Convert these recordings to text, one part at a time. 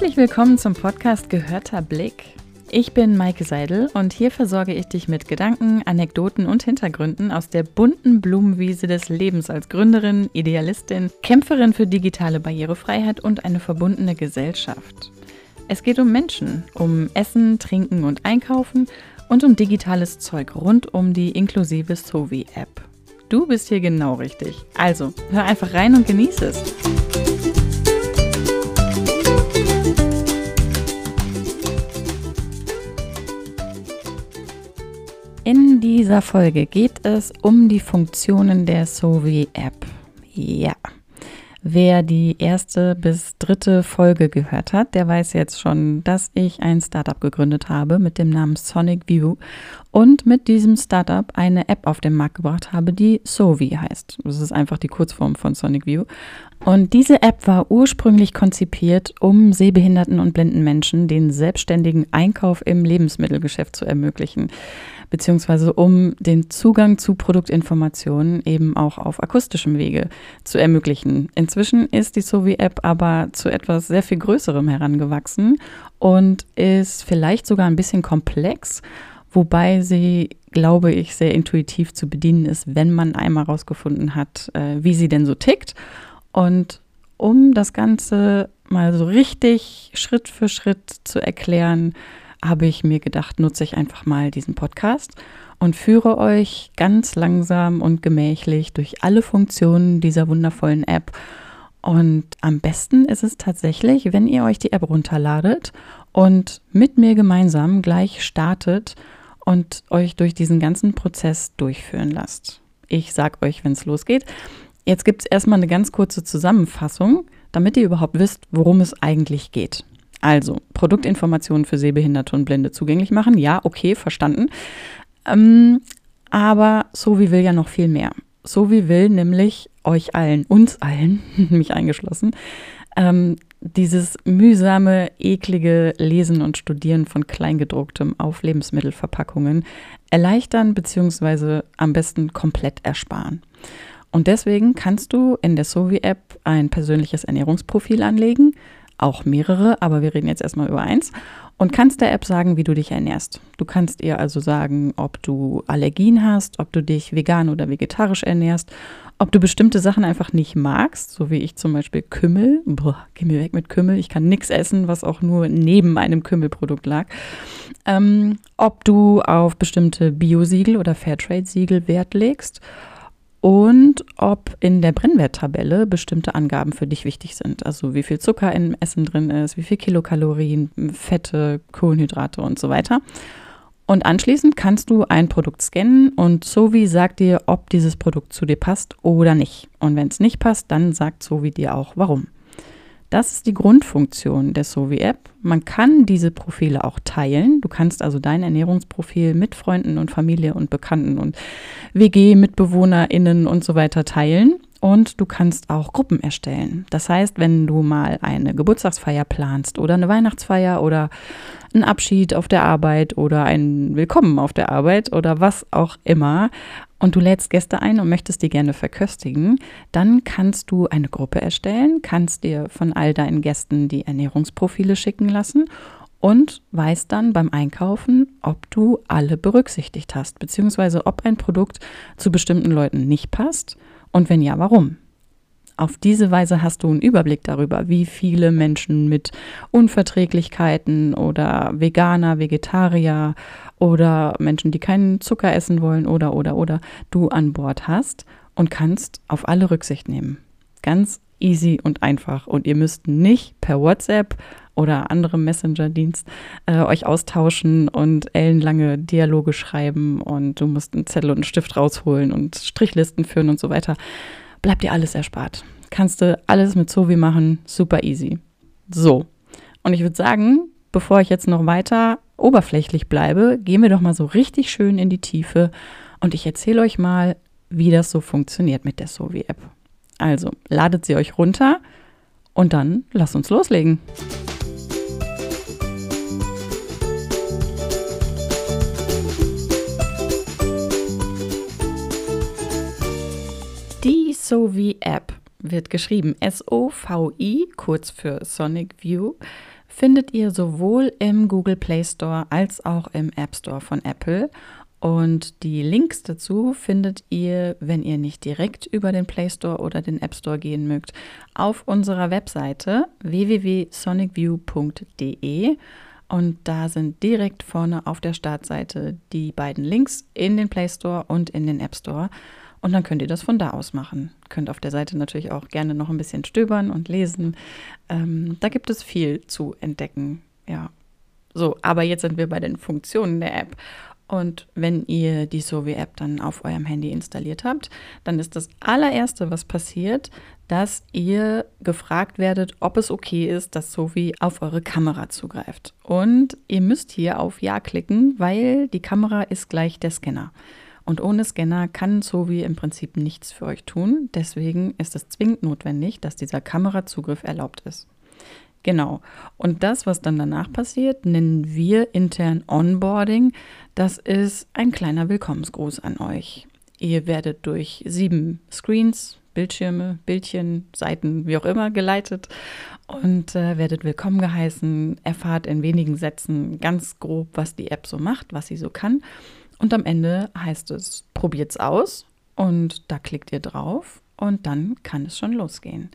Herzlich willkommen zum Podcast Gehörter Blick. Ich bin Maike Seidel und hier versorge ich dich mit Gedanken, Anekdoten und Hintergründen aus der bunten Blumenwiese des Lebens als Gründerin, Idealistin, Kämpferin für digitale Barrierefreiheit und eine verbundene Gesellschaft. Es geht um Menschen, um Essen, Trinken und Einkaufen und um digitales Zeug rund um die inklusive Sovi-App. Du bist hier genau richtig. Also, hör einfach rein und genieße es. In dieser Folge geht es um die Funktionen der Sovi-App. Ja. Wer die erste bis dritte Folge gehört hat, der weiß jetzt schon, dass ich ein Startup gegründet habe mit dem Namen Sonic View und mit diesem Startup eine App auf den Markt gebracht habe, die Sovi heißt. Das ist einfach die Kurzform von Sonic View. Und diese App war ursprünglich konzipiert, um sehbehinderten und blinden Menschen den selbstständigen Einkauf im Lebensmittelgeschäft zu ermöglichen beziehungsweise um den Zugang zu Produktinformationen eben auch auf akustischem Wege zu ermöglichen. Inzwischen ist die Sovi-App aber zu etwas sehr viel Größerem herangewachsen und ist vielleicht sogar ein bisschen komplex, wobei sie, glaube ich, sehr intuitiv zu bedienen ist, wenn man einmal herausgefunden hat, äh, wie sie denn so tickt. Und um das Ganze mal so richtig Schritt für Schritt zu erklären, habe ich mir gedacht, nutze ich einfach mal diesen Podcast und führe euch ganz langsam und gemächlich durch alle Funktionen dieser wundervollen App. Und am besten ist es tatsächlich, wenn ihr euch die App runterladet und mit mir gemeinsam gleich startet und euch durch diesen ganzen Prozess durchführen lasst. Ich sage euch, wenn es losgeht. Jetzt gibt es erstmal eine ganz kurze Zusammenfassung, damit ihr überhaupt wisst, worum es eigentlich geht. Also, Produktinformationen für Sehbehinderte und Blinde zugänglich machen. Ja, okay, verstanden. Ähm, aber Sovi will ja noch viel mehr. Sovi will nämlich euch allen, uns allen, mich eingeschlossen, ähm, dieses mühsame, eklige Lesen und Studieren von Kleingedrucktem auf Lebensmittelverpackungen erleichtern bzw. am besten komplett ersparen. Und deswegen kannst du in der Sovi-App ein persönliches Ernährungsprofil anlegen, auch mehrere, aber wir reden jetzt erstmal über eins. Und kannst der App sagen, wie du dich ernährst. Du kannst ihr also sagen, ob du Allergien hast, ob du dich vegan oder vegetarisch ernährst, ob du bestimmte Sachen einfach nicht magst, so wie ich zum Beispiel Kümmel. Boah, geh mir weg mit Kümmel. Ich kann nichts essen, was auch nur neben einem Kümmelprodukt lag. Ähm, ob du auf bestimmte Biosiegel oder Fairtrade-Siegel Wert legst und ob in der Brennwerttabelle bestimmte Angaben für dich wichtig sind. Also wie viel Zucker im Essen drin ist, wie viel Kilokalorien, Fette, Kohlenhydrate und so weiter. Und anschließend kannst du ein Produkt scannen und Sovi sagt dir, ob dieses Produkt zu dir passt oder nicht. Und wenn es nicht passt, dann sagt Sovi dir auch warum. Das ist die Grundfunktion der Sovi-App. Man kann diese Profile auch teilen. Du kannst also dein Ernährungsprofil mit Freunden und Familie und Bekannten und WG-MitbewohnerInnen und so weiter teilen. Und du kannst auch Gruppen erstellen. Das heißt, wenn du mal eine Geburtstagsfeier planst oder eine Weihnachtsfeier oder einen Abschied auf der Arbeit oder ein Willkommen auf der Arbeit oder was auch immer und du lädst Gäste ein und möchtest die gerne verköstigen, dann kannst du eine Gruppe erstellen, kannst dir von all deinen Gästen die Ernährungsprofile schicken lassen und weißt dann beim Einkaufen, ob du alle berücksichtigt hast, beziehungsweise ob ein Produkt zu bestimmten Leuten nicht passt und wenn ja, warum. Auf diese Weise hast du einen Überblick darüber, wie viele Menschen mit Unverträglichkeiten oder Veganer, Vegetarier oder Menschen, die keinen Zucker essen wollen oder oder oder du an Bord hast und kannst auf alle Rücksicht nehmen. Ganz easy und einfach. Und ihr müsst nicht per WhatsApp oder anderem Messenger-Dienst äh, euch austauschen und ellenlange Dialoge schreiben und du musst einen Zettel und einen Stift rausholen und Strichlisten führen und so weiter bleibt dir alles erspart. Kannst du alles mit Sovi machen, super easy. So, und ich würde sagen, bevor ich jetzt noch weiter oberflächlich bleibe, gehen wir doch mal so richtig schön in die Tiefe und ich erzähle euch mal, wie das so funktioniert mit der Sovi-App. Also, ladet sie euch runter und dann lasst uns loslegen. Sovi App wird geschrieben S-O-V-I, kurz für Sonic View, findet ihr sowohl im Google Play Store als auch im App Store von Apple. Und die Links dazu findet ihr, wenn ihr nicht direkt über den Play Store oder den App Store gehen mögt, auf unserer Webseite www.sonicview.de. Und da sind direkt vorne auf der Startseite die beiden Links in den Play Store und in den App Store. Und dann könnt ihr das von da aus machen. Könnt auf der Seite natürlich auch gerne noch ein bisschen stöbern und lesen. Ähm, da gibt es viel zu entdecken. Ja. So, aber jetzt sind wir bei den Funktionen der App. Und wenn ihr die Sovi-App dann auf eurem Handy installiert habt, dann ist das allererste, was passiert, dass ihr gefragt werdet, ob es okay ist, dass Sovi auf eure Kamera zugreift. Und ihr müsst hier auf Ja klicken, weil die Kamera ist gleich der Scanner. Und ohne Scanner kann Sovi im Prinzip nichts für euch tun. Deswegen ist es zwingend notwendig, dass dieser Kamerazugriff erlaubt ist. Genau. Und das, was dann danach passiert, nennen wir intern Onboarding. Das ist ein kleiner Willkommensgruß an euch. Ihr werdet durch sieben Screens, Bildschirme, Bildchen, Seiten, wie auch immer geleitet und äh, werdet willkommen geheißen, erfahrt in wenigen Sätzen ganz grob, was die App so macht, was sie so kann. Und am Ende heißt es, probiert's aus und da klickt ihr drauf und dann kann es schon losgehen.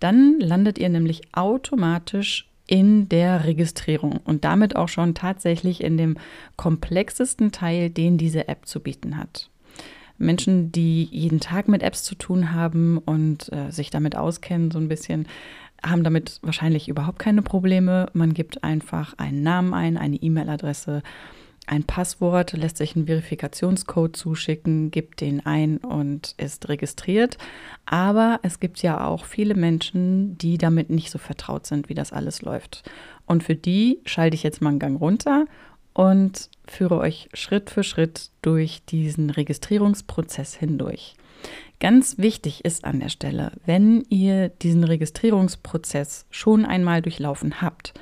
Dann landet ihr nämlich automatisch in der Registrierung und damit auch schon tatsächlich in dem komplexesten Teil, den diese App zu bieten hat. Menschen, die jeden Tag mit Apps zu tun haben und äh, sich damit auskennen, so ein bisschen, haben damit wahrscheinlich überhaupt keine Probleme. Man gibt einfach einen Namen ein, eine E-Mail-Adresse ein Passwort, lässt sich einen Verifikationscode zuschicken, gibt den ein und ist registriert. Aber es gibt ja auch viele Menschen, die damit nicht so vertraut sind, wie das alles läuft. Und für die schalte ich jetzt mal einen Gang runter und führe euch Schritt für Schritt durch diesen Registrierungsprozess hindurch. Ganz wichtig ist an der Stelle, wenn ihr diesen Registrierungsprozess schon einmal durchlaufen habt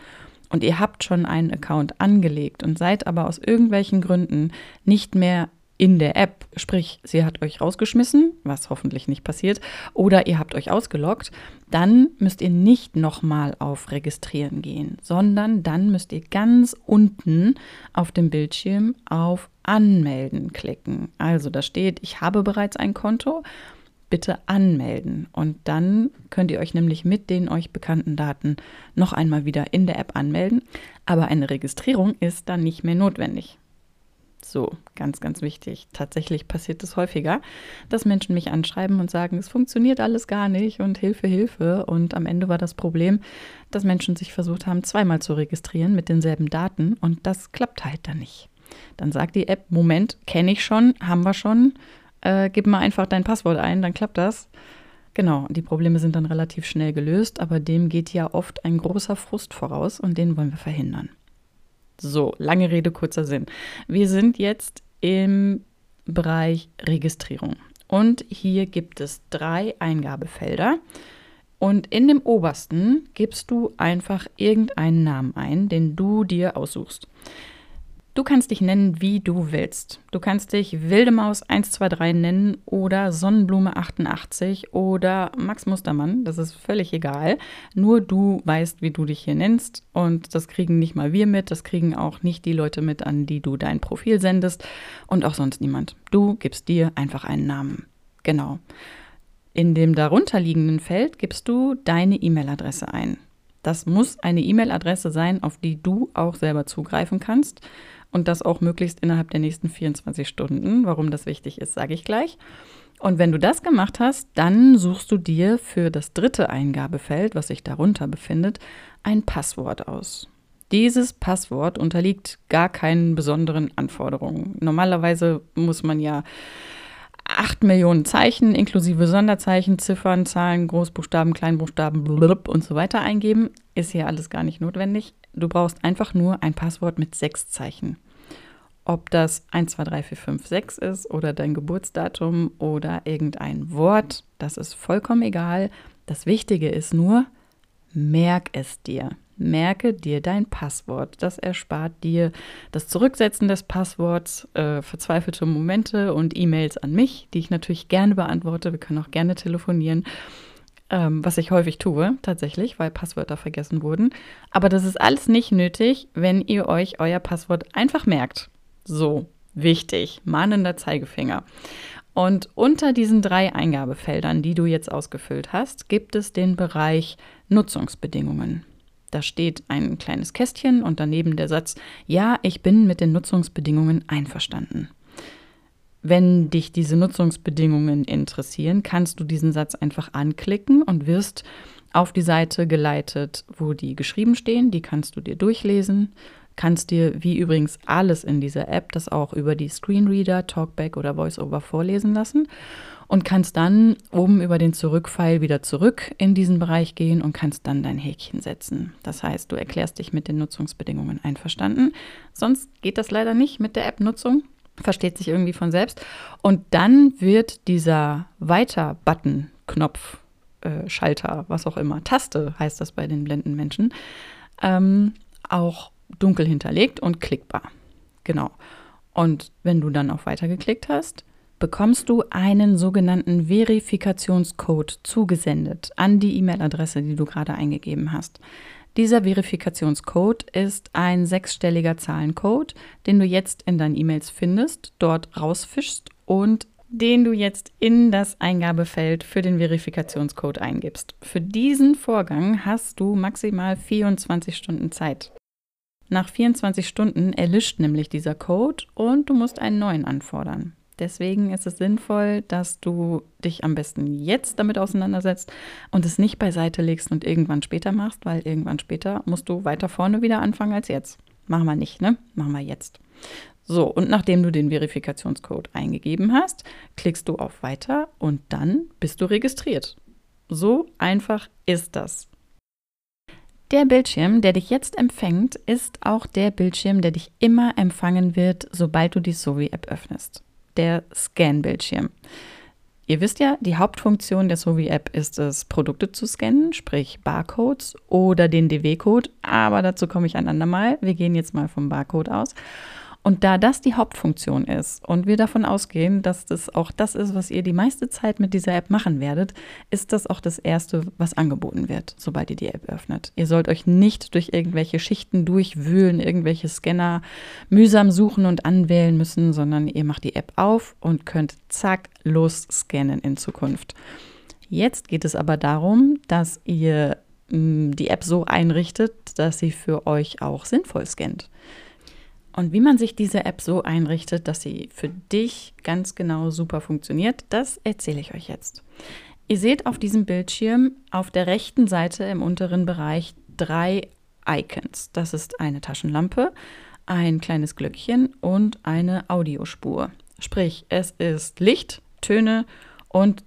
und ihr habt schon einen Account angelegt und seid aber aus irgendwelchen Gründen nicht mehr in der App, sprich, sie hat euch rausgeschmissen, was hoffentlich nicht passiert, oder ihr habt euch ausgeloggt, dann müsst ihr nicht nochmal auf Registrieren gehen, sondern dann müsst ihr ganz unten auf dem Bildschirm auf Anmelden klicken. Also da steht, ich habe bereits ein Konto bitte anmelden. Und dann könnt ihr euch nämlich mit den euch bekannten Daten noch einmal wieder in der App anmelden. Aber eine Registrierung ist dann nicht mehr notwendig. So, ganz, ganz wichtig. Tatsächlich passiert es häufiger, dass Menschen mich anschreiben und sagen, es funktioniert alles gar nicht und Hilfe, Hilfe. Und am Ende war das Problem, dass Menschen sich versucht haben, zweimal zu registrieren mit denselben Daten und das klappt halt dann nicht. Dann sagt die App, Moment, kenne ich schon, haben wir schon, äh, gib mal einfach dein Passwort ein, dann klappt das. Genau, die Probleme sind dann relativ schnell gelöst, aber dem geht ja oft ein großer Frust voraus und den wollen wir verhindern. So, lange Rede, kurzer Sinn. Wir sind jetzt im Bereich Registrierung und hier gibt es drei Eingabefelder. Und in dem obersten gibst du einfach irgendeinen Namen ein, den du dir aussuchst. Du kannst dich nennen, wie du willst. Du kannst dich Wilde Maus 123 nennen oder Sonnenblume 88 oder Max Mustermann. Das ist völlig egal. Nur du weißt, wie du dich hier nennst. Und das kriegen nicht mal wir mit. Das kriegen auch nicht die Leute mit, an die du dein Profil sendest. Und auch sonst niemand. Du gibst dir einfach einen Namen. Genau. In dem darunterliegenden Feld gibst du deine E-Mail-Adresse ein. Das muss eine E-Mail-Adresse sein, auf die du auch selber zugreifen kannst und das auch möglichst innerhalb der nächsten 24 Stunden. Warum das wichtig ist, sage ich gleich. Und wenn du das gemacht hast, dann suchst du dir für das dritte Eingabefeld, was sich darunter befindet, ein Passwort aus. Dieses Passwort unterliegt gar keinen besonderen Anforderungen. Normalerweise muss man ja 8 Millionen Zeichen inklusive Sonderzeichen, Ziffern, Zahlen, Großbuchstaben, Kleinbuchstaben blub und so weiter eingeben. Ist hier alles gar nicht notwendig. Du brauchst einfach nur ein Passwort mit sechs Zeichen. Ob das 1, 2, 3, 4, 5, 6 ist oder dein Geburtsdatum oder irgendein Wort, das ist vollkommen egal. Das Wichtige ist nur, merk es dir. Merke dir dein Passwort. Das erspart dir das Zurücksetzen des Passworts, äh, verzweifelte Momente und E-Mails an mich, die ich natürlich gerne beantworte. Wir können auch gerne telefonieren. ähm, was ich häufig tue, tatsächlich, weil Passwörter vergessen wurden. Aber das ist alles nicht nötig, wenn ihr euch euer Passwort einfach merkt. So, wichtig, mahnender Zeigefinger. Und unter diesen drei Eingabefeldern, die du jetzt ausgefüllt hast, gibt es den Bereich Nutzungsbedingungen. Da steht ein kleines Kästchen und daneben der Satz, ja, ich bin mit den Nutzungsbedingungen einverstanden. Wenn dich diese Nutzungsbedingungen interessieren, kannst du diesen Satz einfach anklicken und wirst auf die Seite geleitet, wo die geschrieben stehen. Die kannst du dir durchlesen, kannst dir, wie übrigens alles in dieser App, das auch über die Screenreader, Talkback oder VoiceOver vorlesen lassen und kannst dann oben über den Zurückpfeil wieder zurück in diesen Bereich gehen und kannst dann dein Häkchen setzen. Das heißt, du erklärst dich mit den Nutzungsbedingungen einverstanden. Sonst geht das leider nicht mit der App-Nutzung versteht sich irgendwie von selbst. Und dann wird dieser Weiter-Button, Knopf, äh, Schalter, was auch immer, Taste heißt das bei den blinden Menschen, ähm, auch dunkel hinterlegt und klickbar. Genau. Und wenn du dann auf Weiter geklickt hast, bekommst du einen sogenannten Verifikationscode zugesendet an die E-Mail-Adresse, die du gerade eingegeben hast. Dieser Verifikationscode ist ein sechsstelliger Zahlencode, den du jetzt in deinen E-Mails findest, dort rausfischst und den du jetzt in das Eingabefeld für den Verifikationscode eingibst. Für diesen Vorgang hast du maximal 24 Stunden Zeit. Nach 24 Stunden erlischt nämlich dieser Code und du musst einen neuen anfordern. Deswegen ist es sinnvoll, dass du dich am besten jetzt damit auseinandersetzt und es nicht beiseite legst und irgendwann später machst, weil irgendwann später musst du weiter vorne wieder anfangen als jetzt. Machen wir nicht, ne? Machen wir jetzt. So, und nachdem du den Verifikationscode eingegeben hast, klickst du auf Weiter und dann bist du registriert. So einfach ist das. Der Bildschirm, der dich jetzt empfängt, ist auch der Bildschirm, der dich immer empfangen wird, sobald du die Sovi-App öffnest der Scan-Bildschirm. Ihr wisst ja, die Hauptfunktion der Sovi-App ist es, Produkte zu scannen, sprich Barcodes oder den DW-Code, aber dazu komme ich ein andermal. Wir gehen jetzt mal vom Barcode aus. Und da das die Hauptfunktion ist und wir davon ausgehen, dass das auch das ist, was ihr die meiste Zeit mit dieser App machen werdet, ist das auch das Erste, was angeboten wird, sobald ihr die App öffnet. Ihr sollt euch nicht durch irgendwelche Schichten durchwühlen, irgendwelche Scanner mühsam suchen und anwählen müssen, sondern ihr macht die App auf und könnt zack los scannen in Zukunft. Jetzt geht es aber darum, dass ihr mm, die App so einrichtet, dass sie für euch auch sinnvoll scannt. Und wie man sich diese App so einrichtet, dass sie für dich ganz genau super funktioniert, das erzähle ich euch jetzt. Ihr seht auf diesem Bildschirm auf der rechten Seite im unteren Bereich drei Icons. Das ist eine Taschenlampe, ein kleines Glöckchen und eine Audiospur. Sprich, es ist Licht, Töne und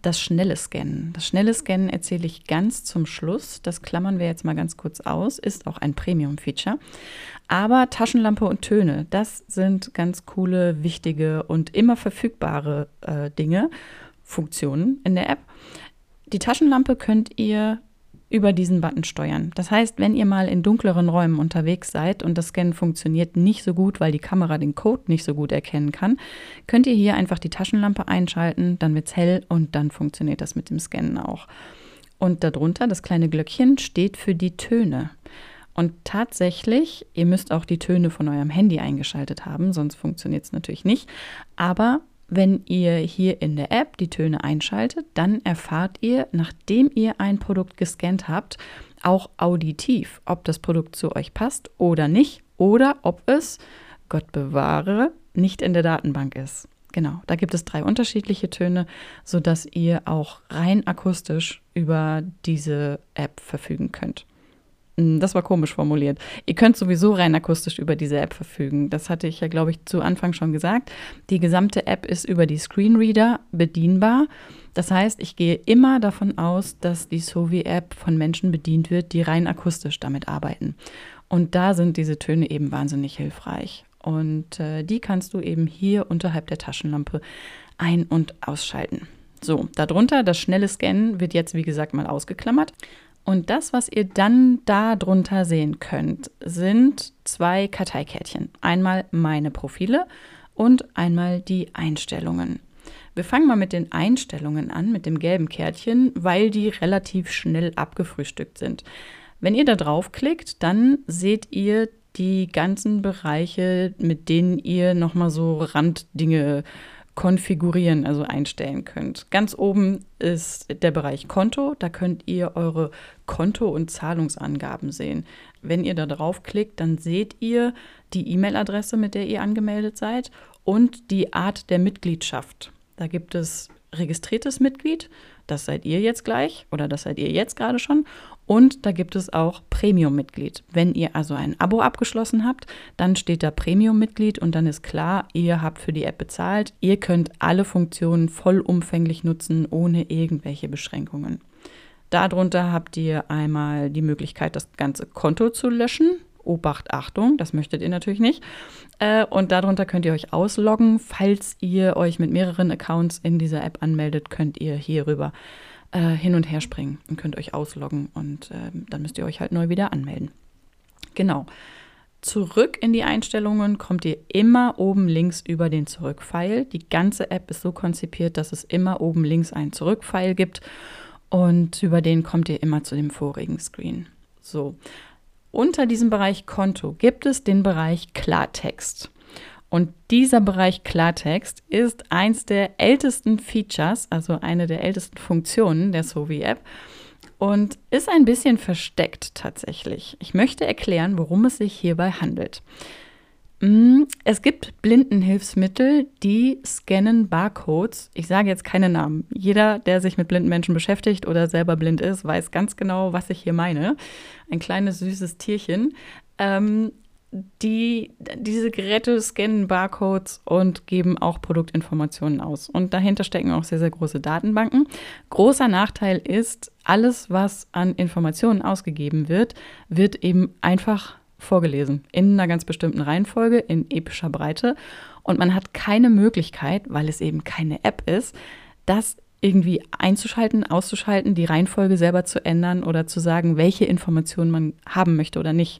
das schnelle Scannen. Das schnelle Scannen erzähle ich ganz zum Schluss. Das klammern wir jetzt mal ganz kurz aus. Ist auch ein Premium-Feature. Aber Taschenlampe und Töne, das sind ganz coole, wichtige und immer verfügbare äh, Dinge, Funktionen in der App. Die Taschenlampe könnt ihr über diesen Button steuern. Das heißt, wenn ihr mal in dunkleren Räumen unterwegs seid und das Scannen funktioniert nicht so gut, weil die Kamera den Code nicht so gut erkennen kann, könnt ihr hier einfach die Taschenlampe einschalten, dann wird es hell und dann funktioniert das mit dem Scannen auch. Und darunter, das kleine Glöckchen, steht für die Töne. Und tatsächlich, ihr müsst auch die Töne von eurem Handy eingeschaltet haben, sonst funktioniert es natürlich nicht. Aber wenn ihr hier in der App die Töne einschaltet, dann erfahrt ihr, nachdem ihr ein Produkt gescannt habt, auch auditiv, ob das Produkt zu euch passt oder nicht oder ob es, Gott bewahre, nicht in der Datenbank ist. Genau, da gibt es drei unterschiedliche Töne, sodass ihr auch rein akustisch über diese App verfügen könnt. Hm, das war komisch formuliert. Ihr könnt sowieso rein akustisch über diese App verfügen. Das hatte ich ja, glaube ich, zu Anfang schon gesagt. Die gesamte App ist über die Screenreader bedienbar. Das heißt, ich gehe immer davon aus, dass die Sovi-App von Menschen bedient wird, die rein akustisch damit arbeiten. Und da sind diese Töne eben wahnsinnig hilfreich. Und äh, die kannst du eben hier unterhalb der Taschenlampe ein- und ausschalten. So, darunter das schnelle Scannen wird jetzt, wie gesagt, mal ausgeklammert. Und das, was ihr dann da drunter sehen könnt, sind zwei Karteikärtchen. Einmal meine Profile und einmal die Einstellungen. Wir fangen mal mit den Einstellungen an, mit dem gelben Kärtchen, weil die relativ schnell abgefrühstückt sind. Wenn ihr da draufklickt, dann seht ihr die ganzen Bereiche, mit denen ihr nochmal so Randdinge konfigurieren, also einstellen könnt. Ganz oben ist der Bereich Konto. Da könnt ihr eure Konto- und Zahlungsangaben sehen. Wenn ihr da draufklickt, dann seht ihr die E-Mail-Adresse, mit der ihr angemeldet seid und die Art der Mitgliedschaft. Da gibt es registriertes Mitglied, das seid ihr jetzt gleich oder das seid ihr jetzt gerade schon. Und da gibt es auch Premium-Mitglied. Wenn ihr also ein Abo abgeschlossen habt, dann steht da Premium-Mitglied und dann ist klar, ihr habt für die App bezahlt. Ihr könnt alle Funktionen vollumfänglich nutzen, ohne irgendwelche Beschränkungen. Darunter habt ihr einmal die Möglichkeit, das ganze Konto zu löschen. Obacht, Achtung, das möchtet ihr natürlich nicht. Äh, und darunter könnt ihr euch ausloggen. Falls ihr euch mit mehreren Accounts in dieser App anmeldet, könnt ihr hierüber äh, hin und her springen und könnt euch ausloggen und äh, dann müsst ihr euch halt neu wieder anmelden. Genau. Zurück in die Einstellungen kommt ihr immer oben links über den Zurück-Pfeil. Die ganze App ist so konzipiert, dass es immer oben links einen Zurück-Pfeil gibt und über den kommt ihr immer zu dem vorigen Screen. So. Unter diesem Bereich Konto gibt es den Bereich Klartext. Und dieser Bereich Klartext ist eins der ältesten Features, also eine der ältesten Funktionen der Sovi-App und ist ein bisschen versteckt tatsächlich. Ich möchte erklären, worum es sich hierbei handelt. Mm, es gibt Blindenhilfsmittel, die scannen Barcodes. Ich sage jetzt keine Namen. Jeder, der sich mit blinden Menschen beschäftigt oder selber blind ist, weiß ganz genau, was ich hier meine. Ein kleines süßes Tierchen. Ähm, die, diese Geräte scannen Barcodes und geben auch Produktinformationen aus. Und dahinter stecken auch sehr, sehr große Datenbanken. Großer Nachteil ist, alles, was an Informationen ausgegeben wird, wird eben einfach vorgelesen. In einer ganz bestimmten Reihenfolge, in epischer Breite. Und man hat keine Möglichkeit, weil es eben keine App ist, das irgendwie einzuschalten, auszuschalten, die Reihenfolge selber zu ändern oder zu sagen, welche Informationen man haben möchte oder nicht.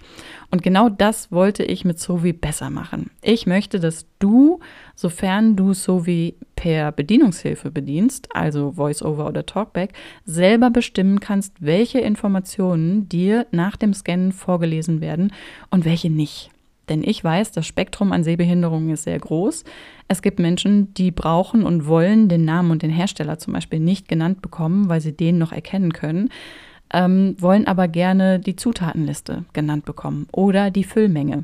Und genau das wollte ich mit Sovi besser machen. Ich möchte, dass du, sofern du Sovi per Bedienungshilfe bedienst, also VoiceOver oder Talkback, selber bestimmen kannst, welche Informationen dir nach dem Scannen vorgelesen werden und welche nicht. Denn ich weiß, das Spektrum an Sehbehinderungen ist sehr groß. Es gibt Menschen, die brauchen und wollen den Namen und den Hersteller zum Beispiel nicht genannt bekommen, weil sie den noch erkennen können, ähm, wollen aber gerne die Zutatenliste genannt bekommen oder die Füllmenge.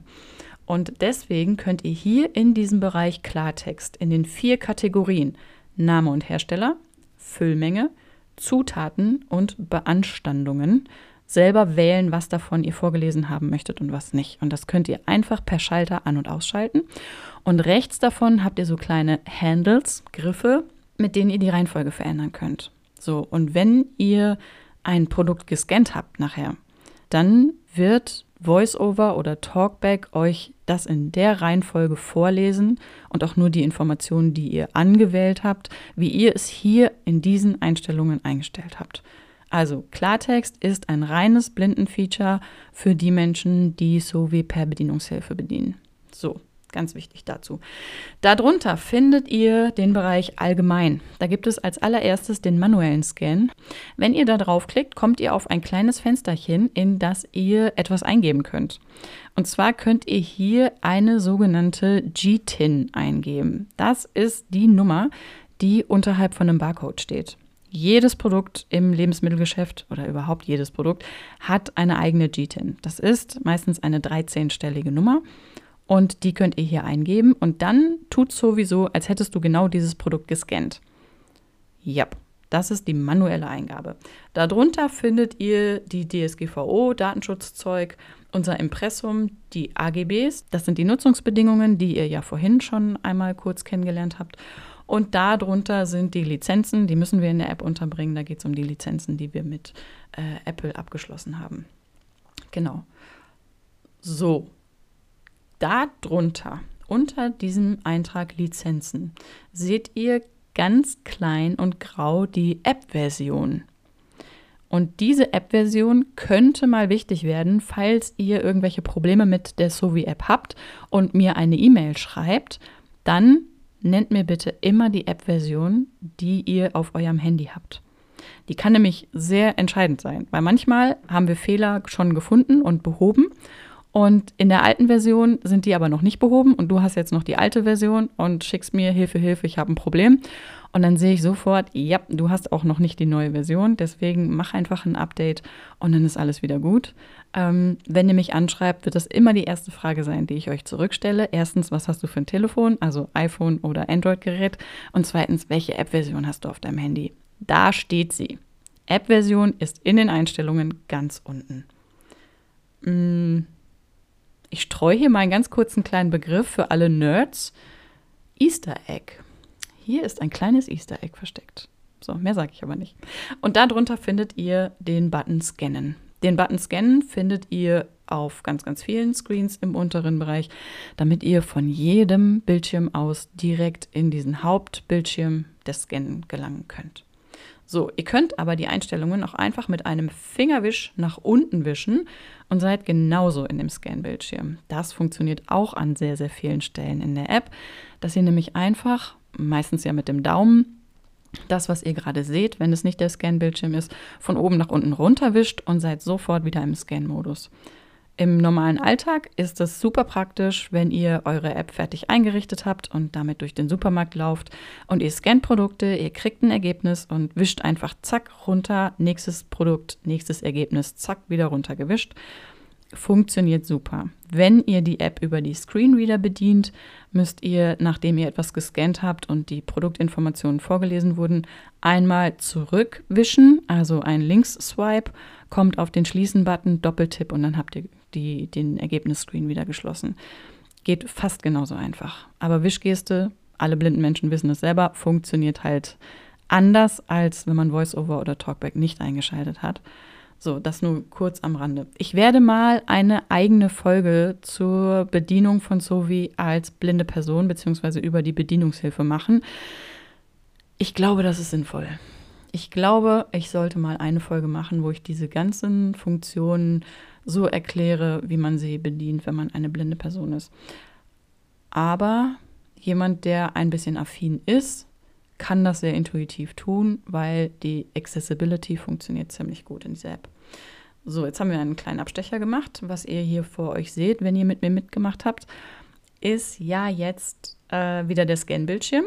Und deswegen könnt ihr hier in diesem Bereich Klartext in den vier Kategorien Name und Hersteller, Füllmenge, Zutaten und Beanstandungen selber wählen, was davon ihr vorgelesen haben möchtet und was nicht. Und das könnt ihr einfach per Schalter an- und ausschalten. Und rechts davon habt ihr so kleine Handles, Griffe, mit denen ihr die Reihenfolge verändern könnt. So, und wenn ihr ein Produkt gescannt habt nachher, dann wird VoiceOver oder Talkback euch das in der Reihenfolge vorlesen und auch nur die Informationen, die ihr angewählt habt, wie ihr es hier in diesen Einstellungen eingestellt habt. Also Klartext ist ein reines Blindenfeature für die Menschen, die so wie per Bedienungshilfe bedienen. So, ganz wichtig dazu. Darunter findet ihr den Bereich Allgemein. Da gibt es als allererstes den manuellen Scan. Wenn ihr da draufklickt, kommt ihr auf ein kleines Fensterchen, in das ihr etwas eingeben könnt. Und zwar könnt ihr hier eine sogenannte GTIN eingeben. Das ist die Nummer, die unterhalb von einem Barcode steht. Jedes Produkt im Lebensmittelgeschäft oder überhaupt jedes Produkt hat eine eigene GTIN. Das ist meistens eine 13-stellige Nummer und die könnt ihr hier eingeben und dann tut sowieso, als hättest du genau dieses Produkt gescannt. Ja, das ist die manuelle Eingabe. Darunter findet ihr die DSGVO, Datenschutzzeug, unser Impressum, die AGBs. Das sind die Nutzungsbedingungen, die ihr ja vorhin schon einmal kurz kennengelernt habt. Und darunter sind die Lizenzen, die müssen wir in der App unterbringen. Da geht es um die Lizenzen, die wir mit äh, Apple abgeschlossen haben. Genau. So, darunter, unter diesem Eintrag Lizenzen, seht ihr ganz klein und grau die App-Version. Und diese App-Version könnte mal wichtig werden, falls ihr irgendwelche Probleme mit der Sovi-App habt und mir eine E-Mail schreibt, dann nennt mir bitte immer die App-Version, die ihr auf eurem Handy habt. Die kann nämlich sehr entscheidend sein, weil manchmal haben wir Fehler schon gefunden und behoben und in der alten Version sind die aber noch nicht behoben und du hast jetzt noch die alte Version und schickst mir Hilfe, Hilfe, ich habe ein Problem. Und dann sehe ich sofort, ja, du hast auch noch nicht die neue Version, deswegen mach einfach ein Update und dann ist alles wieder gut. Ähm, wenn ihr mich anschreibt, wird das immer die erste Frage sein, die ich euch zurückstelle. Erstens, was hast du für ein Telefon, also iPhone oder Android-Gerät? Und zweitens, welche App-Version hast du auf deinem Handy? Da steht sie. App-Version ist in den Einstellungen ganz unten. Hm ich streue hier mal einen ganz kurzen kleinen Begriff für alle Nerds. Easter Egg. Hier ist ein kleines Easter Egg versteckt. So, mehr sage ich aber nicht. Und darunter findet ihr den Button Scannen. Den Button Scannen findet ihr auf ganz, ganz vielen Screens im unteren Bereich, damit ihr von jedem Bildschirm aus direkt in diesen Hauptbildschirm des Scannen gelangen könnt. So, ihr könnt aber die Einstellungen auch einfach mit einem Fingerwisch nach unten wischen und seid genauso in dem Scan-Bildschirm. Das funktioniert auch an sehr, sehr vielen Stellen in der App, dass ihr nämlich einfach, meistens ja mit dem Daumen, das, was ihr gerade seht, wenn es nicht der Scan-Bildschirm ist, von oben nach unten runterwischt und seid sofort wieder im Scan-Modus. Im normalen Alltag ist es super praktisch, wenn ihr eure App fertig eingerichtet habt und damit durch den Supermarkt lauft und ihr scannt Produkte, ihr kriegt ein Ergebnis und wischt einfach zack runter, nächstes Produkt, nächstes Ergebnis, zack wieder runtergewischt. Funktioniert super. Wenn ihr die App über die Screenreader bedient, müsst ihr, nachdem ihr etwas gescannt habt und die Produktinformationen vorgelesen wurden, einmal zurückwischen, also ein Links-Swipe, kommt auf den Schließen-Button, Doppeltipp und dann habt ihr die, den Ergebnisscreen wieder geschlossen. Geht fast genauso einfach. Aber Wischgeste, alle blinden Menschen wissen es selber, funktioniert halt anders, als wenn man VoiceOver oder Talkback nicht eingeschaltet hat. So, das nur kurz am Rande. Ich werde mal eine eigene Folge zur Bedienung von Sovi als blinde Person bzw. über die Bedienungshilfe machen. Ich glaube, das ist sinnvoll. Ich glaube, ich sollte mal eine Folge machen, wo ich diese ganzen Funktionen so erkläre, wie man sie bedient, wenn man eine blinde Person ist. Aber jemand, der ein bisschen affin ist, kann das sehr intuitiv tun, weil die Accessibility funktioniert ziemlich gut in dieser App. So, jetzt haben wir einen kleinen Abstecher gemacht. Was ihr hier vor euch seht, wenn ihr mit mir mitgemacht habt, ist ja jetzt äh, wieder der Scan-Bildschirm.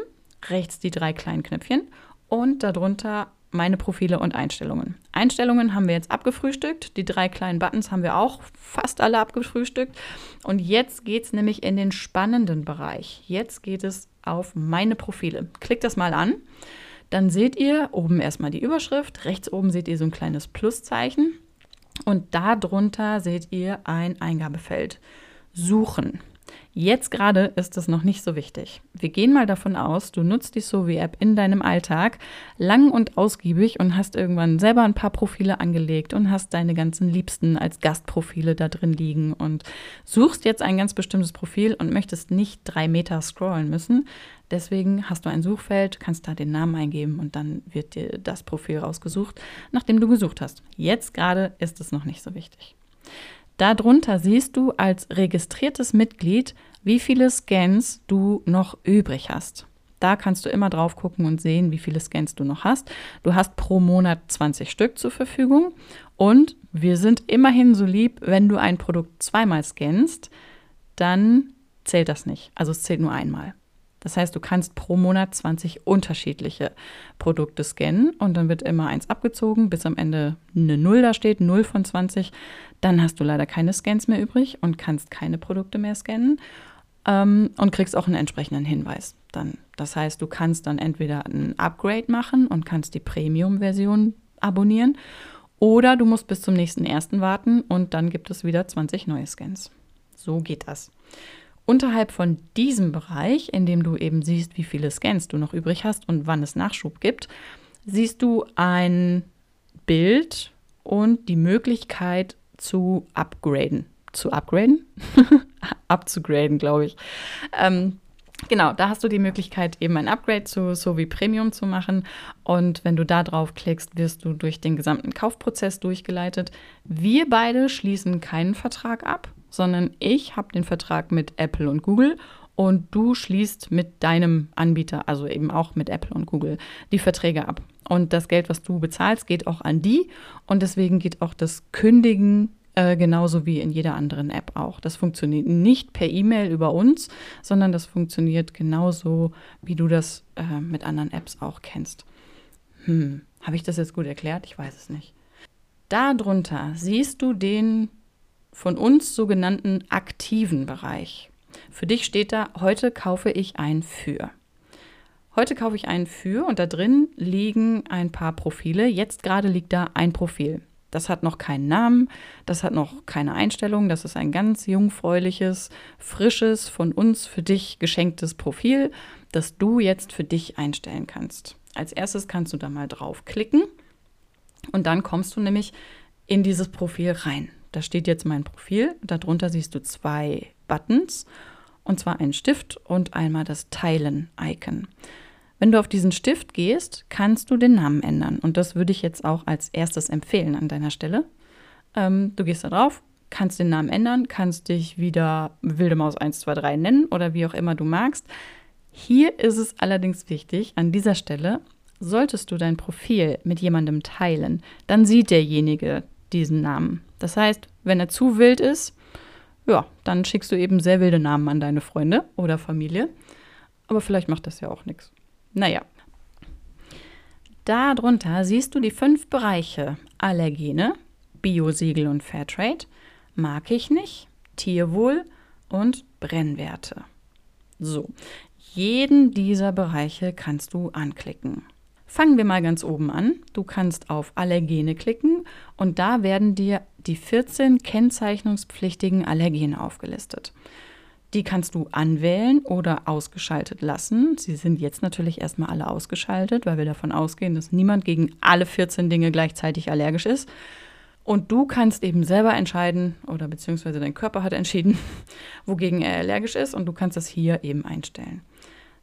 Rechts die drei kleinen Knöpfchen und darunter meine Profile und Einstellungen. Einstellungen haben wir jetzt abgefrühstückt. Die drei kleinen Buttons haben wir auch fast alle abgefrühstückt. Und jetzt geht es nämlich in den spannenden Bereich. Jetzt geht es auf meine Profile. Klickt das mal an. Dann seht ihr oben erstmal die Überschrift. Rechts oben seht ihr so ein kleines Pluszeichen. Und darunter seht ihr ein Eingabefeld. Suchen. Jetzt gerade ist es noch nicht so wichtig. Wir gehen mal davon aus, du nutzt die Sovi-App in deinem Alltag lang und ausgiebig und hast irgendwann selber ein paar Profile angelegt und hast deine ganzen Liebsten als Gastprofile da drin liegen und suchst jetzt ein ganz bestimmtes Profil und möchtest nicht drei Meter scrollen müssen. Deswegen hast du ein Suchfeld, kannst da den Namen eingeben und dann wird dir das Profil rausgesucht, nachdem du gesucht hast. Jetzt gerade ist es noch nicht so wichtig. Darunter siehst du als registriertes Mitglied, wie viele Scans du noch übrig hast. Da kannst du immer drauf gucken und sehen, wie viele Scans du noch hast. Du hast pro Monat 20 Stück zur Verfügung und wir sind immerhin so lieb, wenn du ein Produkt zweimal scannst, dann zählt das nicht. Also es zählt nur einmal. Das heißt, du kannst pro Monat 20 unterschiedliche Produkte scannen und dann wird immer eins abgezogen, bis am Ende eine Null da steht, 0 von 20. Dann hast du leider keine Scans mehr übrig und kannst keine Produkte mehr scannen ähm, und kriegst auch einen entsprechenden Hinweis. Dann, das heißt, du kannst dann entweder ein Upgrade machen und kannst die Premium-Version abonnieren oder du musst bis zum nächsten ersten warten und dann gibt es wieder 20 neue Scans. So geht das. Unterhalb von diesem Bereich, in dem du eben siehst, wie viele Scans du noch übrig hast und wann es Nachschub gibt, siehst du ein Bild und die Möglichkeit zu upgraden. Zu upgraden? Abzugraden, glaube ich. Ähm, Genau, da hast du die Möglichkeit, eben ein Upgrade zu Sovi Premium zu machen. Und wenn du da drauf klickst, wirst du durch den gesamten Kaufprozess durchgeleitet. Wir beide schließen keinen Vertrag ab, sondern ich habe den Vertrag mit Apple und Google und du schließt mit deinem Anbieter, also eben auch mit Apple und Google, die Verträge ab. Und das Geld, was du bezahlst, geht auch an die und deswegen geht auch das Kündigen äh, genauso wie in jeder anderen App auch. Das funktioniert nicht per E-Mail über uns, sondern das funktioniert genauso, wie du das äh, mit anderen Apps auch kennst. Hm, habe ich das jetzt gut erklärt? Ich weiß es nicht. Darunter siehst du den von uns sogenannten aktiven Bereich. Für dich steht da, heute kaufe ich ein für. Heute kaufe ich einen für und da drin liegen ein paar Profile. Jetzt gerade liegt da ein Profil. Das hat noch keinen Namen, das hat noch keine Einstellung. Das ist ein ganz jungfräuliches, frisches, von uns für dich geschenktes Profil, das du jetzt für dich einstellen kannst. Als erstes kannst du da mal draufklicken und dann kommst du nämlich in dieses Profil rein. Da steht jetzt mein Profil. Darunter siehst du zwei Buttons und zwar einen Stift und einmal das Teilen-Icon. Wenn du auf diesen Stift gehst, kannst du den Namen ändern. Und das würde ich jetzt auch als erstes empfehlen an deiner Stelle. Ähm, du gehst da drauf, kannst den Namen ändern, kannst dich wieder Wilde Maus 123 nennen oder wie auch immer du magst. Hier ist es allerdings wichtig, an dieser Stelle, solltest du dein Profil mit jemandem teilen, dann sieht derjenige diesen Namen. Das heißt, wenn er zu wild ist, ja, dann schickst du eben sehr wilde Namen an deine Freunde oder Familie. Aber vielleicht macht das ja auch nichts. Naja. Darunter siehst du die fünf Bereiche Allergene, Biosiegel und Fairtrade, mag ich nicht, Tierwohl und Brennwerte. So, jeden dieser Bereiche kannst du anklicken. Fangen wir mal ganz oben an. Du kannst auf Allergene klicken und da werden dir die 14 kennzeichnungspflichtigen Allergene aufgelistet. Die kannst du anwählen oder ausgeschaltet lassen. Sie sind jetzt natürlich erstmal alle ausgeschaltet, weil wir davon ausgehen, dass niemand gegen alle 14 Dinge gleichzeitig allergisch ist. Und du kannst eben selber entscheiden, oder beziehungsweise dein Körper hat entschieden, wogegen er allergisch ist, und du kannst das hier eben einstellen.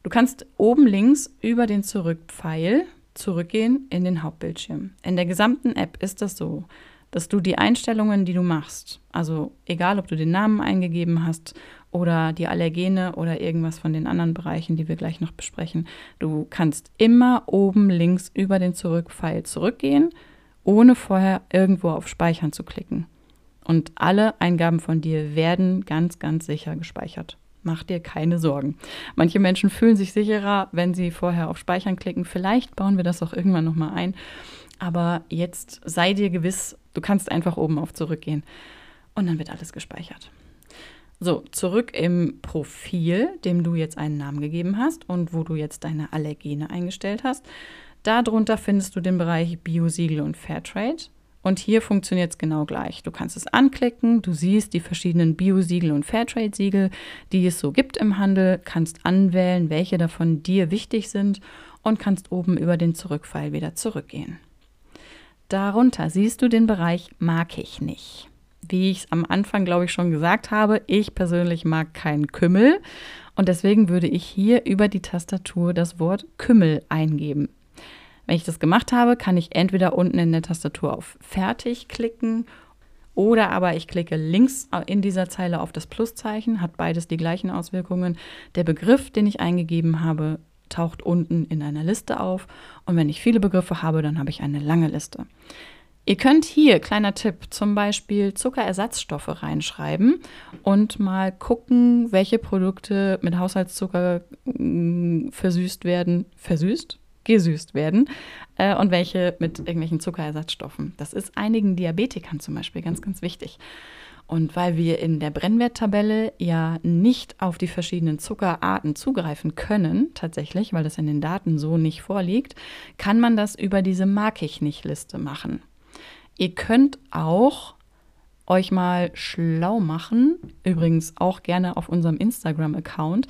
Du kannst oben links über den Zurückpfeil zurückgehen in den Hauptbildschirm. In der gesamten App ist das so, dass du die Einstellungen, die du machst, also egal ob du den Namen eingegeben hast oder die Allergene oder irgendwas von den anderen Bereichen, die wir gleich noch besprechen. Du kannst immer oben links über den Zurückpfeil zurückgehen, ohne vorher irgendwo auf Speichern zu klicken. Und alle Eingaben von dir werden ganz, ganz sicher gespeichert. Mach dir keine Sorgen. Manche Menschen fühlen sich sicherer, wenn sie vorher auf Speichern klicken. Vielleicht bauen wir das auch irgendwann nochmal ein. Aber jetzt sei dir gewiss, du kannst einfach oben auf Zurückgehen und dann wird alles gespeichert. So, zurück im Profil, dem du jetzt einen Namen gegeben hast und wo du jetzt deine Allergene eingestellt hast. Darunter findest du den Bereich Biosiegel und Fairtrade. Und hier funktioniert es genau gleich. Du kannst es anklicken, du siehst die verschiedenen Biosiegel und Fairtrade-Siegel, die es so gibt im Handel, kannst anwählen, welche davon dir wichtig sind und kannst oben über den Zurückpfeil wieder zurückgehen. Darunter siehst du den Bereich Mag ich nicht wie ich es am Anfang, glaube ich, schon gesagt habe, ich persönlich mag keinen Kümmel und deswegen würde ich hier über die Tastatur das Wort Kümmel eingeben. Wenn ich das gemacht habe, kann ich entweder unten in der Tastatur auf Fertig klicken oder aber ich klicke links in dieser Zeile auf das Pluszeichen, hat beides die gleichen Auswirkungen. Der Begriff, den ich eingegeben habe, taucht unten in einer Liste auf und wenn ich viele Begriffe habe, dann habe ich eine lange Liste. Ihr könnt hier, kleiner Tipp, zum Beispiel Zuckerersatzstoffe reinschreiben und mal gucken, welche Produkte mit Haushaltszucker mm, versüßt werden, versüßt, gesüßt werden äh, und welche mit irgendwelchen Zuckerersatzstoffen. Das ist einigen Diabetikern zum Beispiel ganz, ganz wichtig. Und weil wir in der Brennwerttabelle ja nicht auf die verschiedenen Zuckerarten zugreifen können, tatsächlich, weil das in den Daten so nicht vorliegt, kann man das über diese Mag ich nicht Liste machen. Ihr könnt auch euch mal schlau machen, übrigens auch gerne auf unserem Instagram-Account,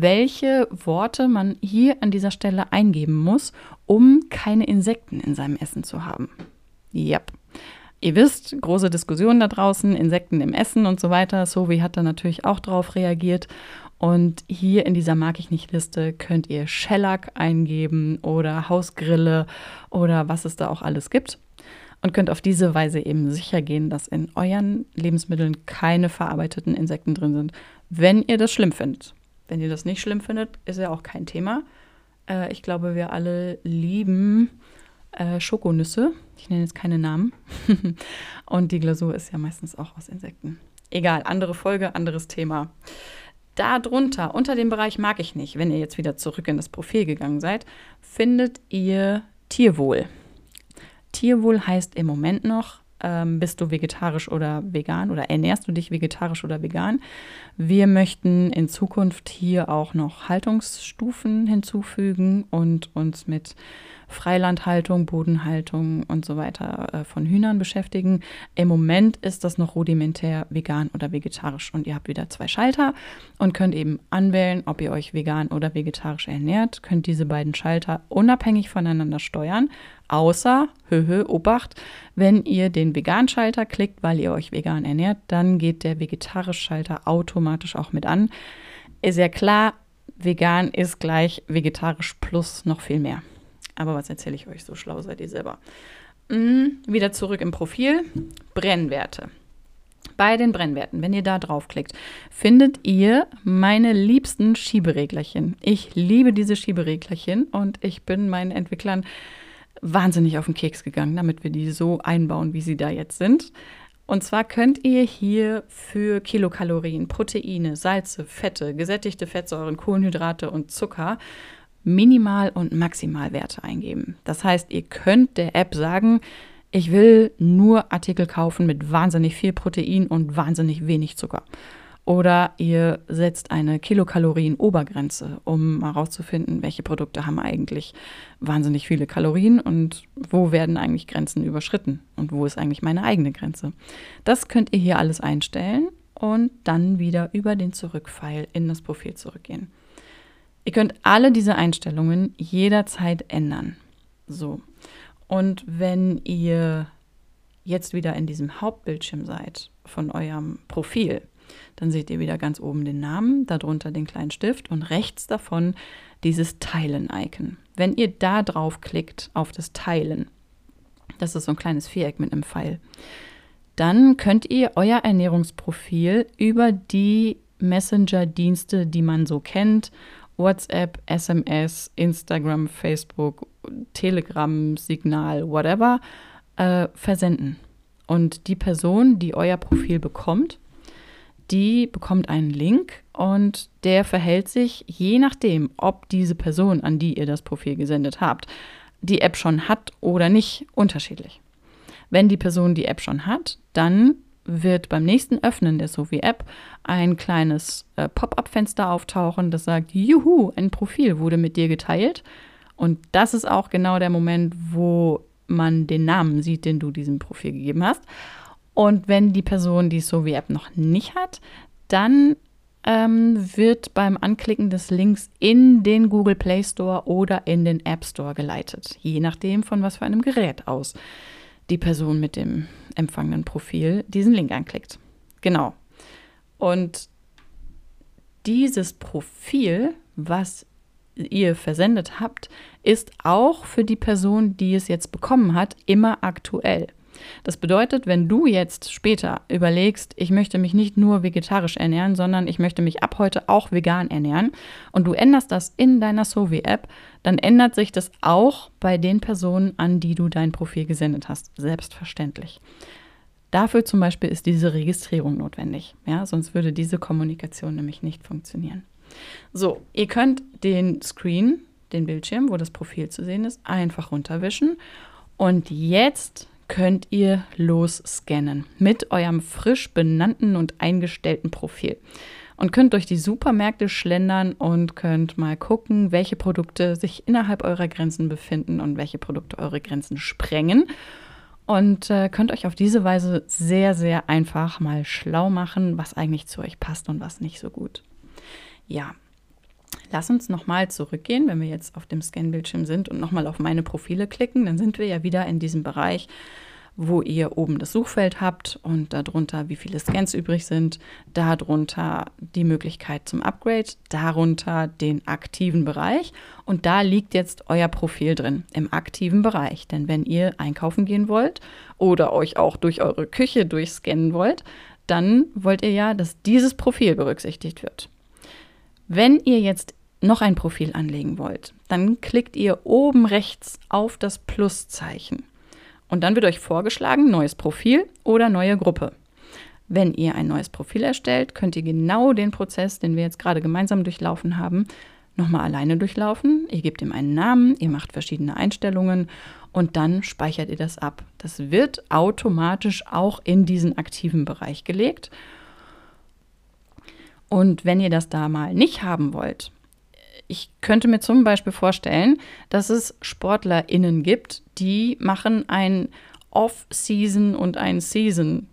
welche Worte man hier an dieser Stelle eingeben muss, um keine Insekten in seinem Essen zu haben. Yep. Ihr wisst, große Diskussion da draußen, Insekten im Essen und so weiter. Sovi hat da natürlich auch drauf reagiert. Und hier in dieser Mag ich nicht Liste könnt ihr Shellac eingeben oder Hausgrille oder was es da auch alles gibt und könnt auf diese Weise eben sicher gehen, dass in euren Lebensmitteln keine verarbeiteten Insekten drin sind, wenn ihr das schlimm findet. Wenn ihr das nicht schlimm findet, ist ja auch kein Thema. Äh, ich glaube, wir alle lieben äh, Schokonüsse. Ich nenne jetzt keine Namen. Und die Glasur ist ja meistens auch aus Insekten. Egal, andere Folge, anderes Thema. Darunter, unter dem Bereich mag ich nicht, wenn ihr jetzt wieder zurück in das Profil gegangen seid, findet ihr Tierwohl. Tierwohl heißt im Moment noch ähm, bist du vegetarisch oder vegan oder ernährst du dich vegetarisch oder vegan. Wir möchten in Zukunft hier auch noch Haltungsstufen hinzufügen und uns mit Freilandhaltung, Bodenhaltung und so weiter äh, von Hühnern beschäftigen. Im Moment ist das noch rudimentär vegan oder vegetarisch und ihr habt wieder zwei Schalter und könnt eben anwählen, ob ihr euch vegan oder vegetarisch ernährt, könnt diese beiden Schalter unabhängig voneinander steuern, außer, höhö, Obacht, wenn ihr den Vegan-Schalter klickt, weil ihr euch vegan ernährt, dann geht der Vegetarisch-Schalter automatisch auch mit an. Ist ja klar, vegan ist gleich vegetarisch plus noch viel mehr. Aber was erzähle ich euch? So schlau seid ihr selber. Mhm, wieder zurück im Profil. Brennwerte. Bei den Brennwerten, wenn ihr da draufklickt, findet ihr meine liebsten Schiebereglerchen. Ich liebe diese Schiebereglerchen und ich bin meinen Entwicklern wahnsinnig auf den Keks gegangen, damit wir die so einbauen, wie sie da jetzt sind. Und zwar könnt ihr hier für Kilokalorien, Proteine, Salze, Fette, gesättigte Fettsäuren, Kohlenhydrate und Zucker Minimal- und Maximalwerte eingeben. Das heißt, ihr könnt der App sagen, ich will nur Artikel kaufen mit wahnsinnig viel Protein und wahnsinnig wenig Zucker. Oder ihr setzt eine Kilokalorien-Obergrenze, um herauszufinden, welche Produkte haben eigentlich wahnsinnig viele Kalorien und wo werden eigentlich Grenzen überschritten und wo ist eigentlich meine eigene Grenze. Das könnt ihr hier alles einstellen und dann wieder über den Zurückpfeil in das Profil zurückgehen. Ihr könnt alle diese Einstellungen jederzeit ändern. So. Und wenn ihr jetzt wieder in diesem Hauptbildschirm seid von eurem Profil, dann seht ihr wieder ganz oben den Namen, darunter den kleinen Stift und rechts davon dieses Teilen-Icon. Wenn ihr da drauf klickt auf das Teilen, das ist so ein kleines Viereck mit einem Pfeil, dann könnt ihr euer Ernährungsprofil über die Messenger-Dienste, die man so kennt, WhatsApp, SMS, Instagram, Facebook, Telegram, Signal, whatever, äh, versenden. Und die Person, die euer Profil bekommt, die bekommt einen Link und der verhält sich je nachdem, ob diese Person, an die ihr das Profil gesendet habt, die App schon hat oder nicht, unterschiedlich. Wenn die Person die App schon hat, dann wird beim nächsten Öffnen der Sophie-App ein kleines äh, Pop-up-Fenster auftauchen, das sagt, juhu, ein Profil wurde mit dir geteilt. Und das ist auch genau der Moment, wo man den Namen sieht, den du diesem Profil gegeben hast. Und wenn die Person die Sophie-App noch nicht hat, dann ähm, wird beim Anklicken des Links in den Google Play Store oder in den App Store geleitet, je nachdem von was für einem Gerät aus die Person mit dem empfangenen Profil diesen Link anklickt. Genau. Und dieses Profil, was ihr versendet habt, ist auch für die Person, die es jetzt bekommen hat, immer aktuell. Das bedeutet, wenn du jetzt später überlegst, ich möchte mich nicht nur vegetarisch ernähren, sondern ich möchte mich ab heute auch vegan ernähren und du änderst das in deiner Sovi-App, dann ändert sich das auch bei den Personen, an die du dein Profil gesendet hast. Selbstverständlich. Dafür zum Beispiel ist diese Registrierung notwendig. Ja, sonst würde diese Kommunikation nämlich nicht funktionieren. So, ihr könnt den Screen, den Bildschirm, wo das Profil zu sehen ist, einfach runterwischen. Und jetzt könnt ihr losscannen mit eurem frisch benannten und eingestellten Profil. Und könnt durch die Supermärkte schlendern und könnt mal gucken, welche Produkte sich innerhalb eurer Grenzen befinden und welche Produkte eure Grenzen sprengen. Und äh, könnt euch auf diese Weise sehr, sehr einfach mal schlau machen, was eigentlich zu euch passt und was nicht so gut. Ja, Lass uns nochmal zurückgehen, wenn wir jetzt auf dem Scan-Bildschirm sind und nochmal auf meine Profile klicken, dann sind wir ja wieder in diesem Bereich, wo ihr oben das Suchfeld habt und darunter, wie viele Scans übrig sind, darunter die Möglichkeit zum Upgrade, darunter den aktiven Bereich und da liegt jetzt euer Profil drin im aktiven Bereich. Denn wenn ihr einkaufen gehen wollt oder euch auch durch eure Küche durchscannen wollt, dann wollt ihr ja, dass dieses Profil berücksichtigt wird. Wenn ihr jetzt noch ein Profil anlegen wollt, dann klickt ihr oben rechts auf das Pluszeichen. Und dann wird euch vorgeschlagen, neues Profil oder neue Gruppe. Wenn ihr ein neues Profil erstellt, könnt ihr genau den Prozess, den wir jetzt gerade gemeinsam durchlaufen haben, nochmal alleine durchlaufen. Ihr gebt ihm einen Namen, ihr macht verschiedene Einstellungen und dann speichert ihr das ab. Das wird automatisch auch in diesen aktiven Bereich gelegt. Und wenn ihr das da mal nicht haben wollt, ich könnte mir zum Beispiel vorstellen, dass es SportlerInnen gibt, die machen ein Off-Season und ein Season.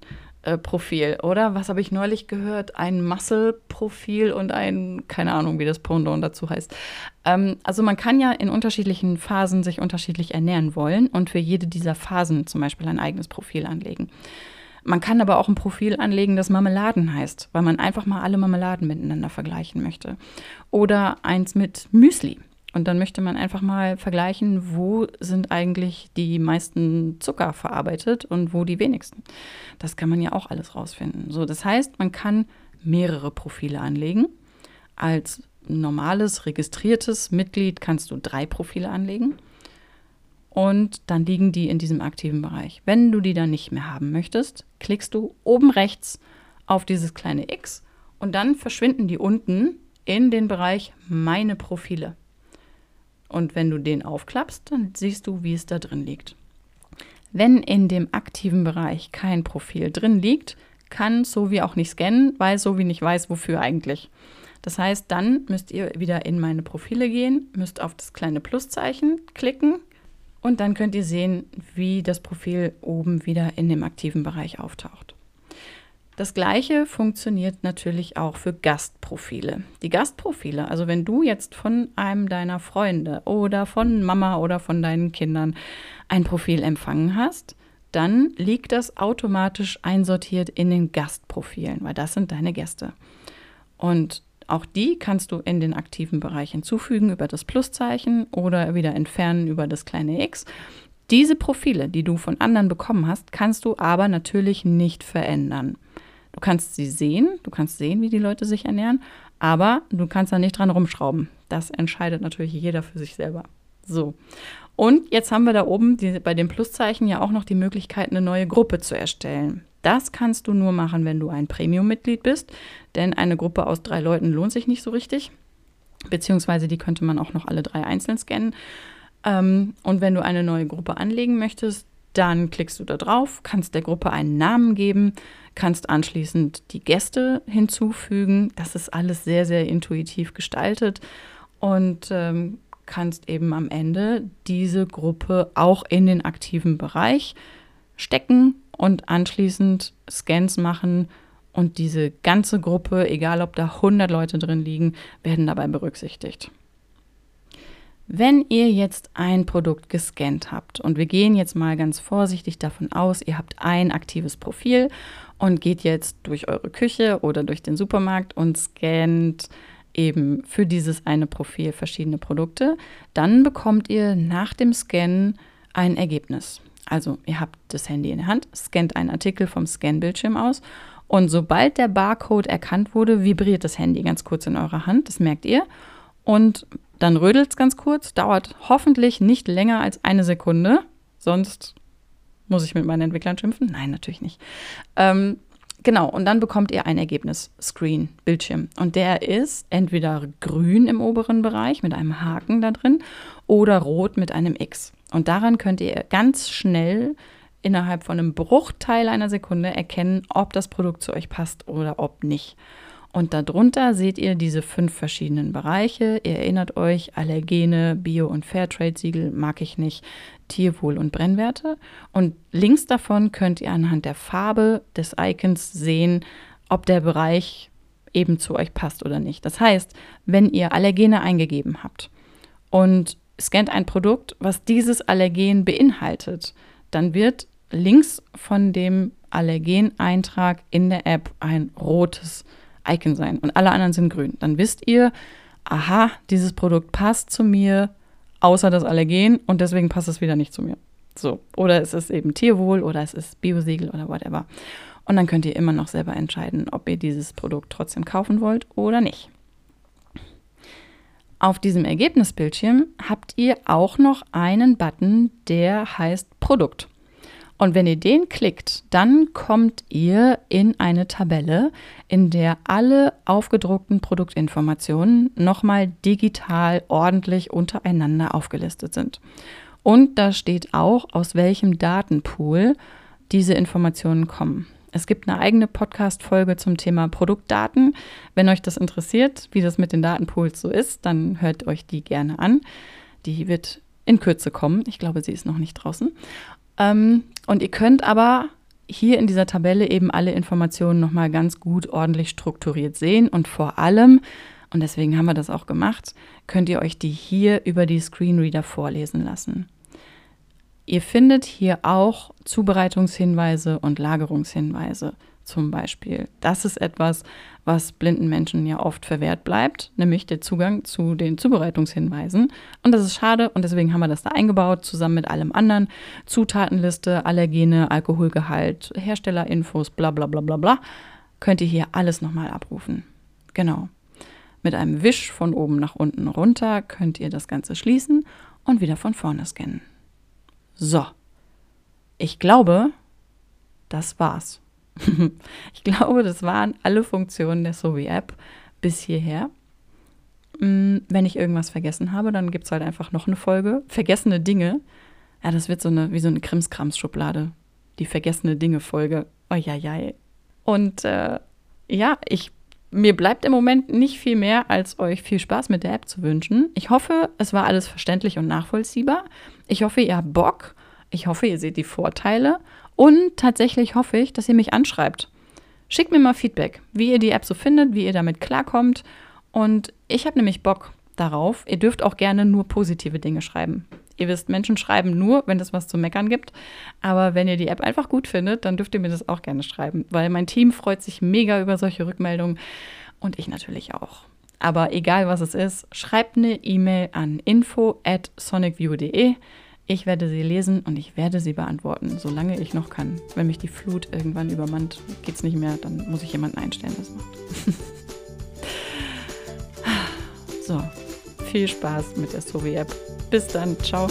Profil, oder? Was habe ich neulich gehört? Ein Muscle-Profil und ein, keine Ahnung, wie das Pendant dazu heißt. Ähm, also man kann ja in unterschiedlichen Phasen sich unterschiedlich ernähren wollen und für jede dieser Phasen zum Beispiel ein eigenes Profil anlegen. Man kann aber auch ein Profil anlegen, das Marmeladen heißt, weil man einfach mal alle Marmeladen miteinander vergleichen möchte. Oder eins mit Müsli. Und dann möchte man einfach mal vergleichen, wo sind eigentlich die meisten Zucker verarbeitet und wo die wenigsten. Das kann man ja auch alles rausfinden. So, das heißt, man kann mehrere Profile anlegen. Als normales, registriertes Mitglied kannst du drei Profile anlegen und dann liegen die in diesem aktiven Bereich. Wenn du die dann nicht mehr haben möchtest, klickst du oben rechts auf dieses kleine X und dann verschwinden die unten in den Bereich Meine Profile. Und wenn du den aufklappst, dann siehst du, wie es da drin liegt. Wenn in dem aktiven Bereich kein Profil drin liegt, kann Sovi auch nicht scannen, weil Sovi nicht weiß, wofür eigentlich. Das heißt, dann müsst ihr wieder in meine Profile gehen, müsst auf das kleine Pluszeichen klicken und dann könnt ihr sehen, wie das Profil oben wieder in dem aktiven Bereich auftaucht. Das gleiche funktioniert natürlich auch für Gastprofile. Die Gastprofile, also wenn du jetzt von einem deiner Freunde oder von Mama oder von deinen Kindern ein Profil empfangen hast, dann liegt das automatisch einsortiert in den Gastprofilen, weil das sind deine Gäste. Und auch die kannst du in den aktiven Bereich hinzufügen über das Pluszeichen oder wieder entfernen über das kleine x. Diese Profile, die du von anderen bekommen hast, kannst du aber natürlich nicht verändern. Du kannst sie sehen, du kannst sehen, wie die Leute sich ernähren, aber du kannst da nicht dran rumschrauben. Das entscheidet natürlich jeder für sich selber. So. Und jetzt haben wir da oben die, bei dem Pluszeichen ja auch noch die Möglichkeit, eine neue Gruppe zu erstellen. Das kannst du nur machen, wenn du ein Premium-Mitglied bist, denn eine Gruppe aus drei Leuten lohnt sich nicht so richtig. Beziehungsweise die könnte man auch noch alle drei einzeln scannen. Ähm, und wenn du eine neue Gruppe anlegen möchtest, dann klickst du da drauf, kannst der Gruppe einen Namen geben, kannst anschließend die Gäste hinzufügen. Das ist alles sehr, sehr intuitiv gestaltet und ähm, kannst eben am Ende diese Gruppe auch in den aktiven Bereich stecken und anschließend Scans machen und diese ganze Gruppe, egal ob da 100 Leute drin liegen, werden dabei berücksichtigt. Wenn ihr jetzt ein Produkt gescannt habt und wir gehen jetzt mal ganz vorsichtig davon aus, ihr habt ein aktives Profil und geht jetzt durch eure Küche oder durch den Supermarkt und scannt eben für dieses eine Profil verschiedene Produkte, dann bekommt ihr nach dem Scannen ein Ergebnis. Also ihr habt das Handy in der Hand, scannt einen Artikel vom Scan-Bildschirm aus und sobald der Barcode erkannt wurde, vibriert das Handy ganz kurz in eurer Hand, das merkt ihr. Und dann rödelt es ganz kurz, dauert hoffentlich nicht länger als eine Sekunde, sonst muss ich mit meinen Entwicklern schimpfen? Nein, natürlich nicht. Ähm, genau, und dann bekommt ihr ein Ergebnis, Screen, Bildschirm. Und der ist entweder grün im oberen Bereich mit einem Haken da drin oder rot mit einem X. Und daran könnt ihr ganz schnell innerhalb von einem Bruchteil einer Sekunde erkennen, ob das Produkt zu euch passt oder ob nicht. Und darunter seht ihr diese fünf verschiedenen Bereiche. Ihr erinnert euch, Allergene, Bio- und Fairtrade-Siegel mag ich nicht, Tierwohl und Brennwerte. Und links davon könnt ihr anhand der Farbe des Icons sehen, ob der Bereich eben zu euch passt oder nicht. Das heißt, wenn ihr Allergene eingegeben habt und scannt ein Produkt, was dieses Allergen beinhaltet, dann wird links von dem Allergeneintrag in der App ein rotes Icon sein und alle anderen sind grün. Dann wisst ihr, aha, dieses Produkt passt zu mir, außer das Allergen und deswegen passt es wieder nicht zu mir. So, oder es ist eben Tierwohl oder es ist Biosiegel oder whatever. Und dann könnt ihr immer noch selber entscheiden, ob ihr dieses Produkt trotzdem kaufen wollt oder nicht. Auf diesem Ergebnisbildschirm habt ihr auch noch einen Button, der heißt Produkt. Und wenn ihr den klickt, dann kommt ihr in eine Tabelle, in der alle aufgedruckten Produktinformationen nochmal digital ordentlich untereinander aufgelistet sind. Und da steht auch, aus welchem Datenpool diese Informationen kommen. Es gibt eine eigene Podcast-Folge zum Thema Produktdaten. Wenn euch das interessiert, wie das mit den Datenpools so ist, dann hört euch die gerne an. Die wird in Kürze kommen. Ich glaube, sie ist noch nicht draußen. Ähm, und ihr könnt aber hier in dieser Tabelle eben alle Informationen nochmal ganz gut ordentlich strukturiert sehen und vor allem, und deswegen haben wir das auch gemacht, könnt ihr euch die hier über die Screenreader vorlesen lassen. Ihr findet hier auch Zubereitungshinweise und Lagerungshinweise zum Beispiel. Das ist etwas, was blinden Menschen ja oft verwehrt bleibt, nämlich der Zugang zu den Zubereitungshinweisen. Und das ist schade und deswegen haben wir das da eingebaut, zusammen mit allem anderen. Zutatenliste, Allergene, Alkoholgehalt, Herstellerinfos, bla bla bla bla bla. Könnt ihr hier alles nochmal abrufen. Genau. Mit einem Wisch von oben nach unten runter könnt ihr das Ganze schließen und wieder von vorne scannen. So. Ich glaube, das war's. ich glaube, das waren alle Funktionen der Sovi-App bis hierher. Mm, wenn ich irgendwas vergessen habe, dann gibt es halt einfach noch eine Folge. Vergessene Dinge. Ja, das wird so eine, wie so eine Krimskrams-Schublade. Die vergessene Dinge-Folge. Ja, ja. Und äh, ja, ich, mir bleibt im Moment nicht viel mehr, als euch viel Spaß mit der App zu wünschen. Ich hoffe, es war alles verständlich und nachvollziehbar. Ich hoffe, ihr habt Bock. Ich hoffe, ihr seht die Vorteile. Und tatsächlich hoffe ich, dass ihr mich anschreibt. Schickt mir mal Feedback, wie ihr die App so findet, wie ihr damit klarkommt. Und ich habe nämlich Bock darauf. Ihr dürft auch gerne nur positive Dinge schreiben. Ihr wisst, Menschen schreiben nur, wenn es was zu meckern gibt. Aber wenn ihr die App einfach gut findet, dann dürft ihr mir das auch gerne schreiben, weil mein Team freut sich mega über solche Rückmeldungen und ich natürlich auch. Aber egal was es ist, schreibt eine E-Mail an info at sonicview.de. Ich werde sie lesen und ich werde sie beantworten, solange ich noch kann. Wenn mich die Flut irgendwann übermannt, geht es nicht mehr, dann muss ich jemanden einstellen, es macht. so, viel Spaß mit der Sovi-App. Bis dann, ciao.